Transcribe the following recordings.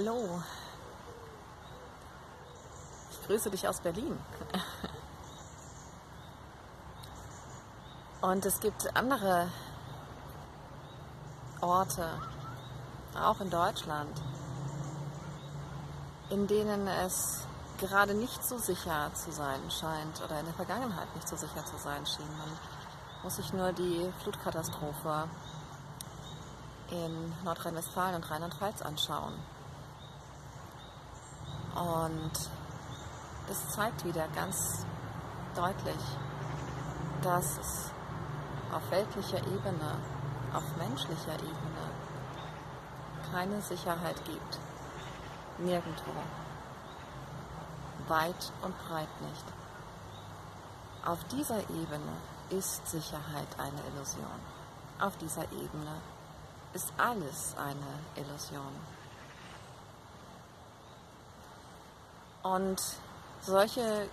Hallo. Ich grüße dich aus Berlin. Und es gibt andere Orte, auch in Deutschland, in denen es gerade nicht so sicher zu sein scheint oder in der Vergangenheit nicht so sicher zu sein schien. Man muss sich nur die Flutkatastrophe in Nordrhein-Westfalen und Rheinland-Pfalz anschauen. Und es zeigt wieder ganz deutlich, dass es auf weltlicher Ebene, auf menschlicher Ebene keine Sicherheit gibt. Nirgendwo. Weit und breit nicht. Auf dieser Ebene ist Sicherheit eine Illusion. Auf dieser Ebene ist alles eine Illusion. Und solche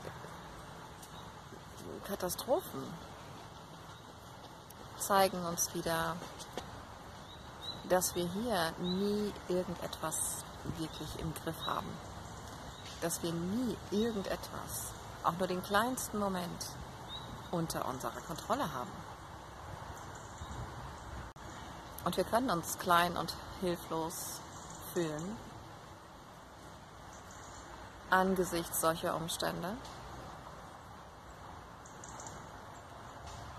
Katastrophen zeigen uns wieder, dass wir hier nie irgendetwas wirklich im Griff haben. Dass wir nie irgendetwas, auch nur den kleinsten Moment, unter unserer Kontrolle haben. Und wir können uns klein und hilflos fühlen angesichts solcher Umstände.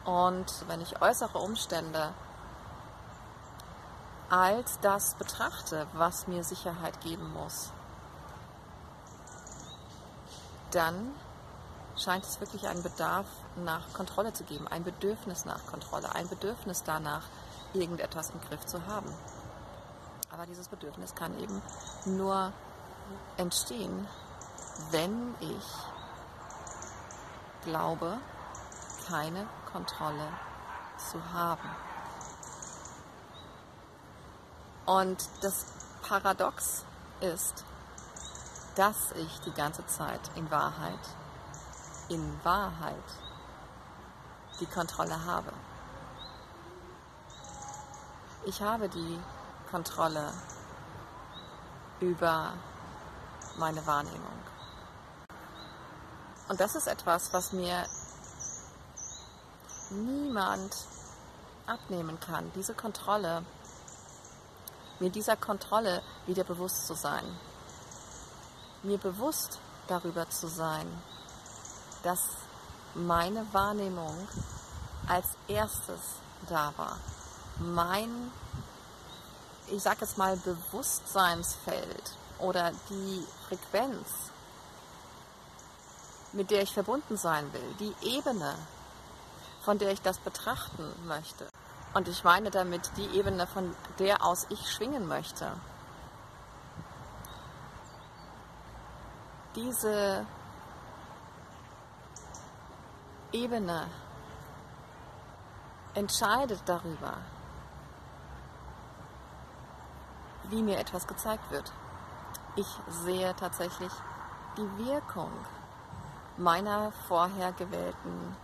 Und wenn ich äußere Umstände als das betrachte, was mir Sicherheit geben muss, dann scheint es wirklich einen Bedarf nach Kontrolle zu geben, ein Bedürfnis nach Kontrolle, ein Bedürfnis danach, irgendetwas im Griff zu haben. Aber dieses Bedürfnis kann eben nur entstehen, wenn ich glaube, keine Kontrolle zu haben. Und das Paradox ist, dass ich die ganze Zeit in Wahrheit, in Wahrheit die Kontrolle habe. Ich habe die Kontrolle über meine Wahrnehmung. Und das ist etwas, was mir niemand abnehmen kann. Diese Kontrolle, mir dieser Kontrolle wieder bewusst zu sein. Mir bewusst darüber zu sein, dass meine Wahrnehmung als erstes da war. Mein, ich sag jetzt mal, Bewusstseinsfeld oder die Frequenz mit der ich verbunden sein will, die Ebene, von der ich das betrachten möchte. Und ich meine damit die Ebene, von der aus ich schwingen möchte. Diese Ebene entscheidet darüber, wie mir etwas gezeigt wird. Ich sehe tatsächlich die Wirkung meiner vorher gewählten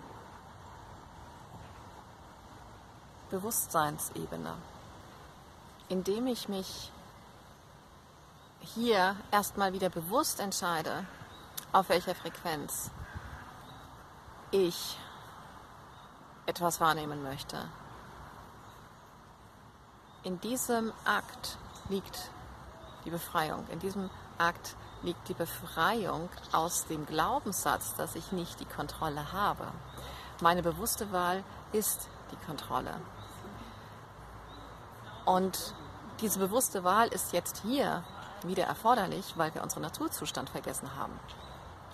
Bewusstseinsebene, indem ich mich hier erstmal wieder bewusst entscheide, auf welcher Frequenz ich etwas wahrnehmen möchte. In diesem Akt liegt die Befreiung. In diesem Akt liegt die Befreiung aus dem Glaubenssatz, dass ich nicht die Kontrolle habe. Meine bewusste Wahl ist die Kontrolle. Und diese bewusste Wahl ist jetzt hier wieder erforderlich, weil wir unseren Naturzustand vergessen haben.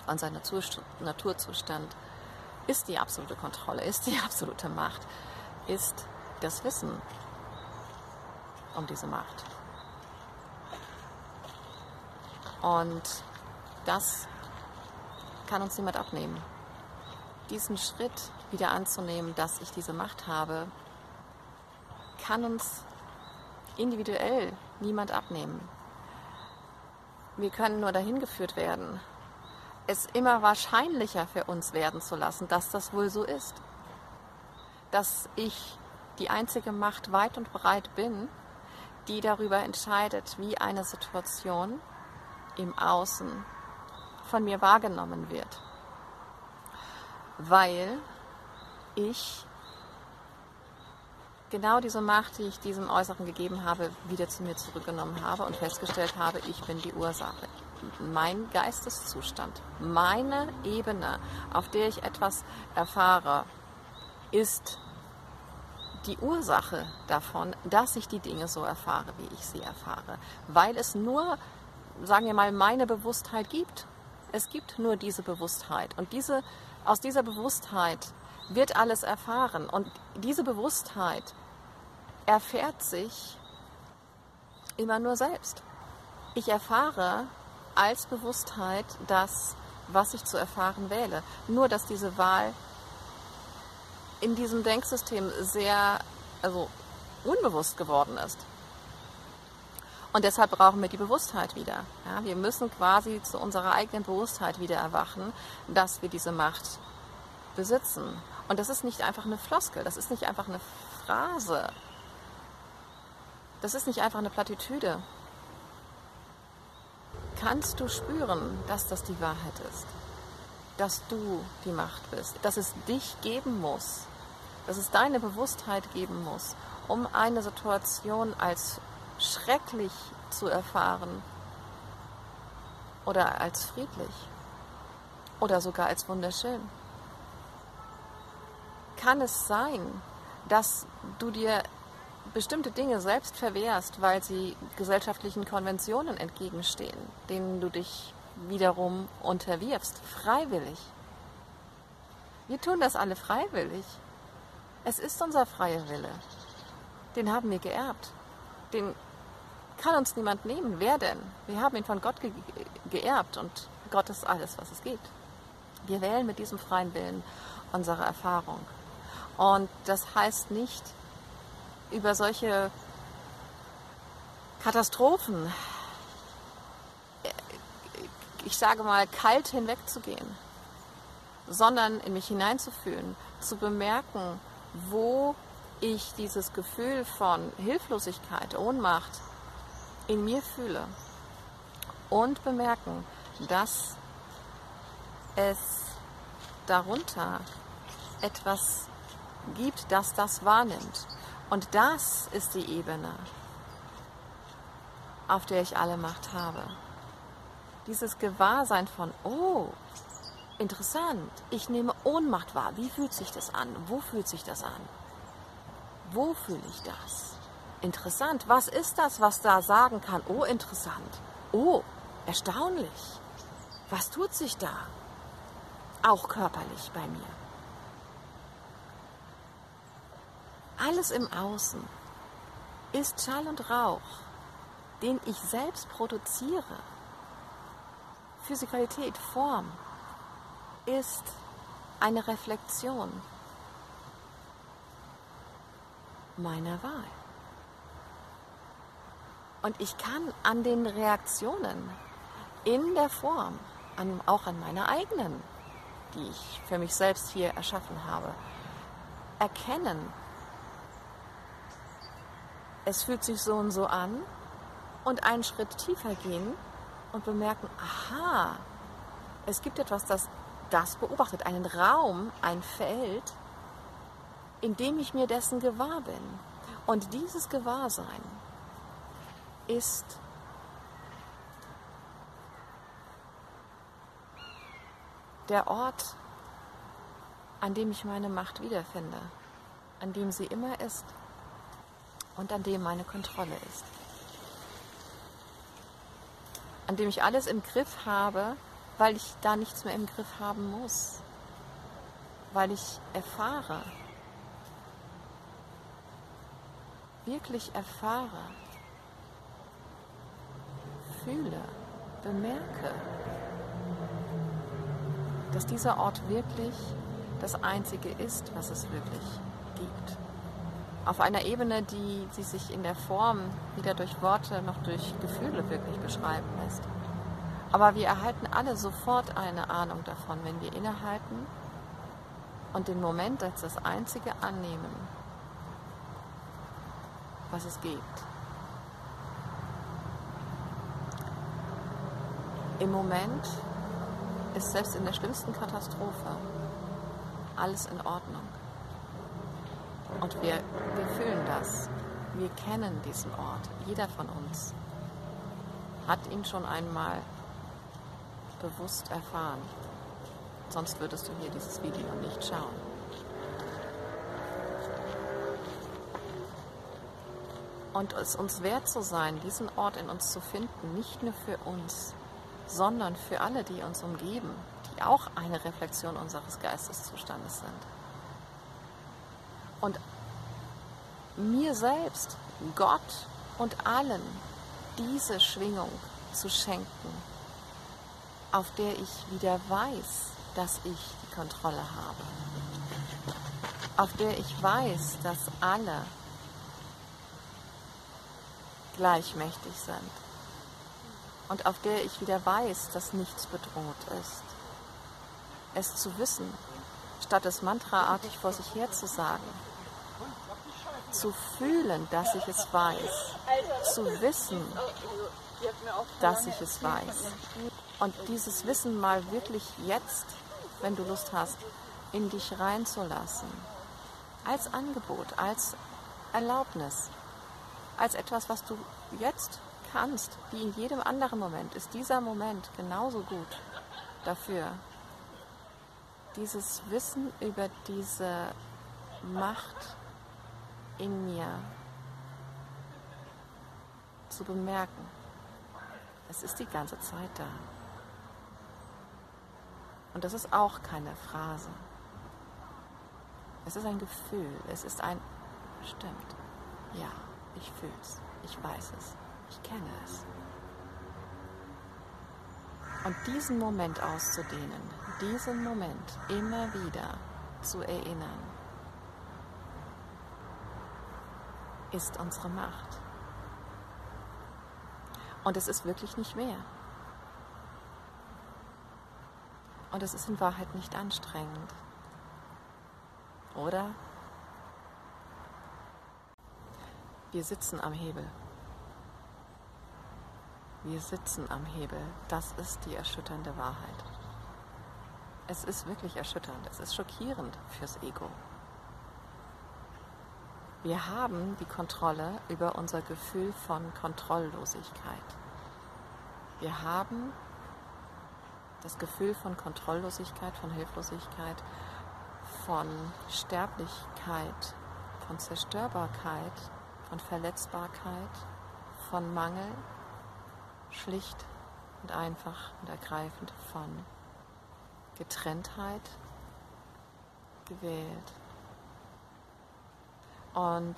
Unser Naturzustand ist die absolute Kontrolle, ist die absolute Macht, ist das Wissen um diese Macht. Und das kann uns niemand abnehmen. Diesen Schritt wieder anzunehmen, dass ich diese Macht habe, kann uns individuell niemand abnehmen. Wir können nur dahin geführt werden, es immer wahrscheinlicher für uns werden zu lassen, dass das wohl so ist. Dass ich die einzige Macht weit und breit bin, die darüber entscheidet, wie eine Situation im Außen von mir wahrgenommen wird. Weil ich genau diese Macht, die ich diesem Äußeren gegeben habe, wieder zu mir zurückgenommen habe und festgestellt habe, ich bin die Ursache. Mein Geisteszustand, meine Ebene, auf der ich etwas erfahre, ist die Ursache davon, dass ich die Dinge so erfahre, wie ich sie erfahre. Weil es nur, sagen wir mal, meine Bewusstheit gibt. Es gibt nur diese Bewusstheit. Und diese, aus dieser Bewusstheit wird alles erfahren. Und diese Bewusstheit erfährt sich immer nur selbst. Ich erfahre als Bewusstheit das, was ich zu erfahren wähle. Nur dass diese Wahl in diesem Denksystem sehr also unbewusst geworden ist. Und deshalb brauchen wir die Bewusstheit wieder. Ja, wir müssen quasi zu unserer eigenen Bewusstheit wieder erwachen, dass wir diese Macht besitzen. Und das ist nicht einfach eine Floskel, das ist nicht einfach eine Phrase, das ist nicht einfach eine Plattitüde. Kannst du spüren, dass das die Wahrheit ist? Dass du die Macht bist, dass es dich geben muss, dass es deine Bewusstheit geben muss, um eine Situation als schrecklich zu erfahren oder als friedlich oder sogar als wunderschön. Kann es sein, dass du dir bestimmte Dinge selbst verwehrst, weil sie gesellschaftlichen Konventionen entgegenstehen, denen du dich wiederum unterwirfst, freiwillig? Wir tun das alle freiwillig. Es ist unser freier Wille. Den haben wir geerbt. Den kann uns niemand nehmen. Wer denn? Wir haben ihn von Gott ge geerbt und Gott ist alles, was es gibt. Wir wählen mit diesem freien Willen unsere Erfahrung. Und das heißt nicht, über solche Katastrophen, ich sage mal, kalt hinwegzugehen, sondern in mich hineinzufühlen, zu bemerken, wo ich dieses Gefühl von Hilflosigkeit, Ohnmacht in mir fühle und bemerken, dass es darunter etwas gibt, das das wahrnimmt. Und das ist die Ebene, auf der ich alle Macht habe. Dieses Gewahrsein von, oh, Interessant. Ich nehme Ohnmacht wahr. Wie fühlt sich das an? Wo fühlt sich das an? Wo fühle ich das? Interessant. Was ist das, was da sagen kann? Oh, interessant. Oh, erstaunlich. Was tut sich da? Auch körperlich bei mir. Alles im Außen ist Schall und Rauch, den ich selbst produziere. Physikalität, Form, ist eine Reflexion meiner Wahl. Und ich kann an den Reaktionen in der Form, an, auch an meiner eigenen, die ich für mich selbst hier erschaffen habe, erkennen, es fühlt sich so und so an und einen Schritt tiefer gehen und bemerken, aha, es gibt etwas, das das beobachtet, einen Raum, ein Feld, in dem ich mir dessen gewahr bin. Und dieses Gewahrsein ist der Ort, an dem ich meine Macht wiederfinde, an dem sie immer ist und an dem meine Kontrolle ist. An dem ich alles im Griff habe, weil ich da nichts mehr im Griff haben muss, weil ich erfahre, wirklich erfahre, fühle, bemerke, dass dieser Ort wirklich das Einzige ist, was es wirklich gibt. Auf einer Ebene, die, die sich in der Form weder durch Worte noch durch Gefühle wirklich beschreiben lässt. Aber wir erhalten alle sofort eine Ahnung davon, wenn wir innehalten und den Moment als das Einzige annehmen, was es gibt. Im Moment ist selbst in der schlimmsten Katastrophe alles in Ordnung. Und wir, wir fühlen das. Wir kennen diesen Ort. Jeder von uns hat ihn schon einmal bewusst erfahren. Sonst würdest du hier dieses Video nicht schauen. Und es uns wert zu sein, diesen Ort in uns zu finden, nicht nur für uns, sondern für alle, die uns umgeben, die auch eine Reflexion unseres Geisteszustandes sind. Und mir selbst, Gott und allen diese Schwingung zu schenken, auf der ich wieder weiß, dass ich die Kontrolle habe, auf der ich weiß, dass alle gleichmächtig sind und auf der ich wieder weiß, dass nichts bedroht ist. Es zu wissen, statt es mantraartig vor sich her zu sagen, zu fühlen, dass ich es weiß, zu wissen, dass ich es weiß. Und dieses Wissen mal wirklich jetzt, wenn du Lust hast, in dich reinzulassen. Als Angebot, als Erlaubnis, als etwas, was du jetzt kannst, wie in jedem anderen Moment, ist dieser Moment genauso gut dafür, dieses Wissen über diese Macht in mir zu bemerken. Es ist die ganze Zeit da. Und das ist auch keine Phrase. Es ist ein Gefühl. Es ist ein Stimmt. Ja, ich fühle es. Ich weiß es. Ich kenne es. Und diesen Moment auszudehnen, diesen Moment immer wieder zu erinnern, ist unsere Macht. Und es ist wirklich nicht mehr. Und es ist in Wahrheit nicht anstrengend. Oder? Wir sitzen am Hebel. Wir sitzen am Hebel. Das ist die erschütternde Wahrheit. Es ist wirklich erschütternd. Es ist schockierend fürs Ego. Wir haben die Kontrolle über unser Gefühl von Kontrolllosigkeit. Wir haben das Gefühl von Kontrolllosigkeit, von Hilflosigkeit, von Sterblichkeit, von Zerstörbarkeit, von Verletzbarkeit, von Mangel, schlicht und einfach und ergreifend von Getrenntheit gewählt. Und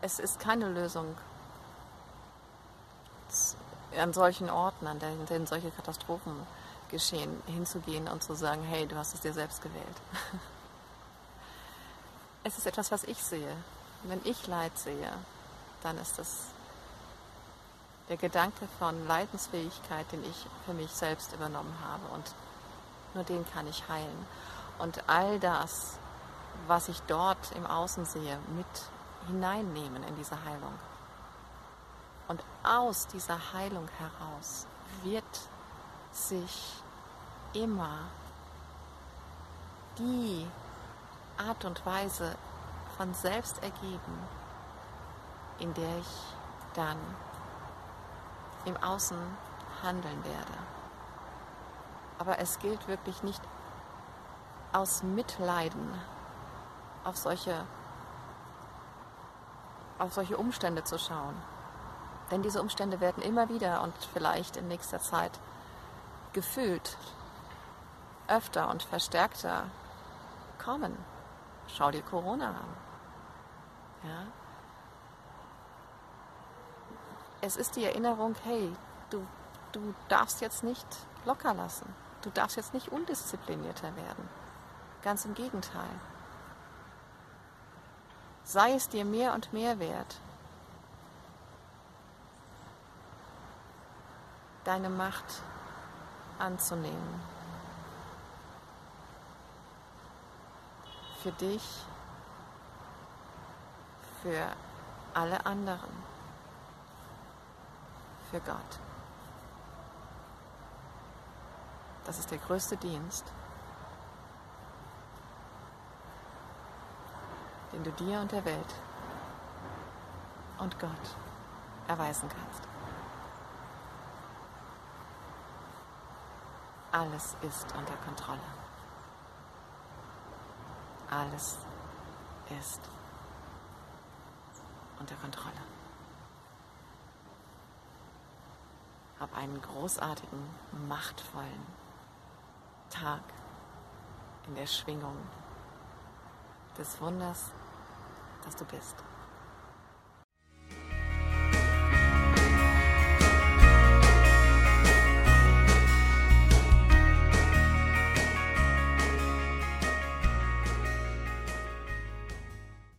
es ist keine Lösung, an solchen Orten, an denen solche Katastrophen geschehen, hinzugehen und zu sagen, hey, du hast es dir selbst gewählt. Es ist etwas, was ich sehe. Wenn ich Leid sehe, dann ist das der Gedanke von Leidensfähigkeit, den ich für mich selbst übernommen habe. Und nur den kann ich heilen. Und all das, was ich dort im Außen sehe, mit hineinnehmen in diese Heilung. Und aus dieser Heilung heraus wird sich immer die Art und Weise von selbst ergeben, in der ich dann im Außen handeln werde. Aber es gilt wirklich nicht aus Mitleiden auf solche, auf solche Umstände zu schauen. Denn diese Umstände werden immer wieder und vielleicht in nächster Zeit gefühlt öfter und verstärkter kommen. Schau dir Corona an. Ja? Es ist die Erinnerung, hey, du, du darfst jetzt nicht locker lassen. Du darfst jetzt nicht undisziplinierter werden. Ganz im Gegenteil sei es dir mehr und mehr wert, deine Macht anzunehmen. Für dich, für alle anderen, für Gott. Das ist der größte Dienst, den du dir und der Welt und Gott erweisen kannst. Alles ist unter Kontrolle. Alles ist unter Kontrolle. Hab einen großartigen, machtvollen Tag in der Schwingung des Wunders, das du bist.